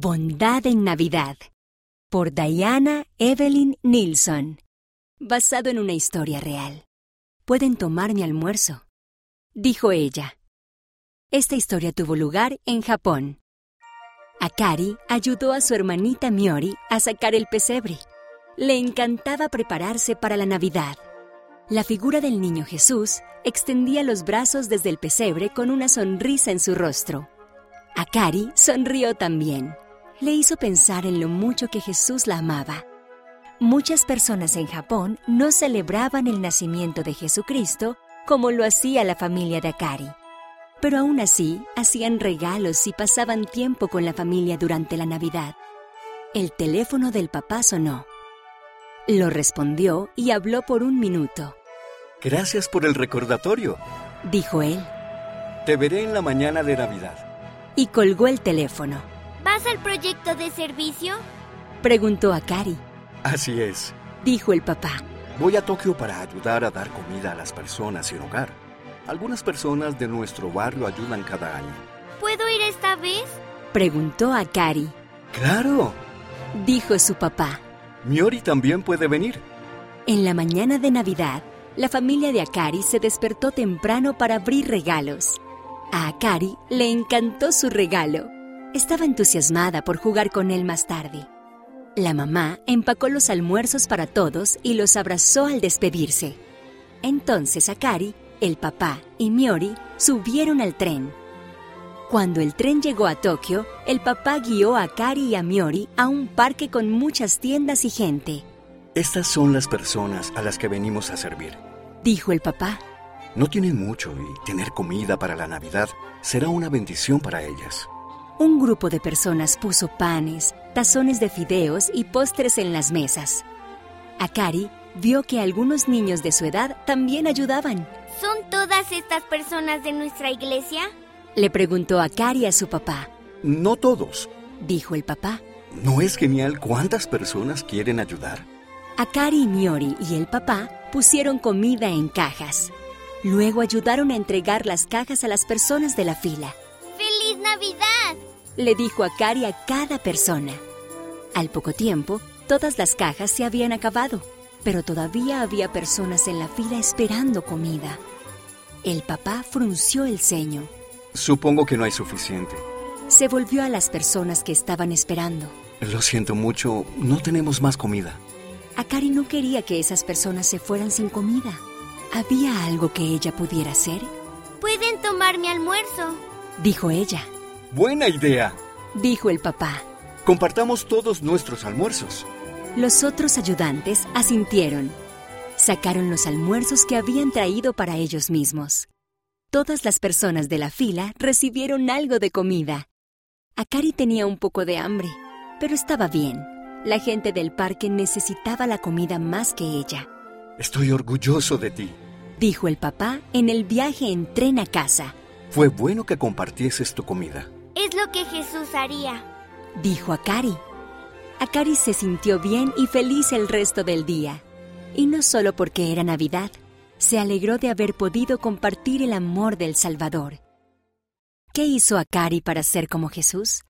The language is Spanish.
Bondad en Navidad por Diana Evelyn Nilsson. Basado en una historia real. Pueden tomar mi almuerzo, dijo ella. Esta historia tuvo lugar en Japón. Akari ayudó a su hermanita Miori a sacar el pesebre. Le encantaba prepararse para la Navidad. La figura del niño Jesús extendía los brazos desde el pesebre con una sonrisa en su rostro. Akari sonrió también. Le hizo pensar en lo mucho que Jesús la amaba. Muchas personas en Japón no celebraban el nacimiento de Jesucristo como lo hacía la familia de Akari. Pero aún así, hacían regalos y pasaban tiempo con la familia durante la Navidad. El teléfono del papá sonó. Lo respondió y habló por un minuto. Gracias por el recordatorio, dijo él, Te veré en la mañana de Navidad. y colgó el teléfono. ¿Vas al proyecto de servicio? Preguntó a Kari, Así es. dijo el papá. Voy a Tokio para ayudar a dar comida a las personas sin hogar. Algunas personas de nuestro barrio ayudan cada año. ¿Puedo ir esta vez? Preguntó a Kari, ¡Claro! dijo su papá. Miori también puede venir. En la mañana de Navidad, la familia de Akari se despertó temprano para abrir regalos. A Akari le encantó su regalo. Estaba entusiasmada por jugar con él más tarde. La mamá empacó los almuerzos para todos y los abrazó al despedirse. Entonces Akari, el papá y Miori subieron al tren. Cuando el tren llegó a Tokio, el papá guió a Akari y a Miori a un parque con muchas tiendas y gente. Estas son las personas a las que venimos a servir. Dijo el papá. No tienen mucho y tener comida para la Navidad será una bendición para ellas. Un grupo de personas puso panes, tazones de fideos y postres en las mesas. Akari vio que algunos niños de su edad también ayudaban. ¿Son todas estas personas de nuestra iglesia? Le preguntó Akari a su papá. No todos. Dijo el papá. ¿No es genial cuántas personas quieren ayudar? Akari, Miori y el papá pusieron comida en cajas. Luego ayudaron a entregar las cajas a las personas de la fila. ¡Feliz Navidad! Le dijo Akari a cada persona. Al poco tiempo, todas las cajas se habían acabado, pero todavía había personas en la fila esperando comida. El papá frunció el ceño. Supongo que no hay suficiente. Se volvió a las personas que estaban esperando. Lo siento mucho, no tenemos más comida. Akari no quería que esas personas se fueran sin comida. ¿Había algo que ella pudiera hacer? ¿Pueden tomar mi almuerzo? Dijo ella. Buena idea. Dijo el papá. Compartamos todos nuestros almuerzos. Los otros ayudantes asintieron. Sacaron los almuerzos que habían traído para ellos mismos. Todas las personas de la fila recibieron algo de comida. Akari tenía un poco de hambre, pero estaba bien. La gente del parque necesitaba la comida más que ella, Estoy orgulloso de ti. dijo el papá en el viaje en tren a casa. Fue bueno que compartieses tu comida. Es lo que Jesús haría. dijo Akari. Akari se sintió bien y feliz el resto del día. Y no solo porque era Navidad, se alegró de haber podido compartir el amor del Salvador. ¿Qué hizo Akari para ser como Jesús?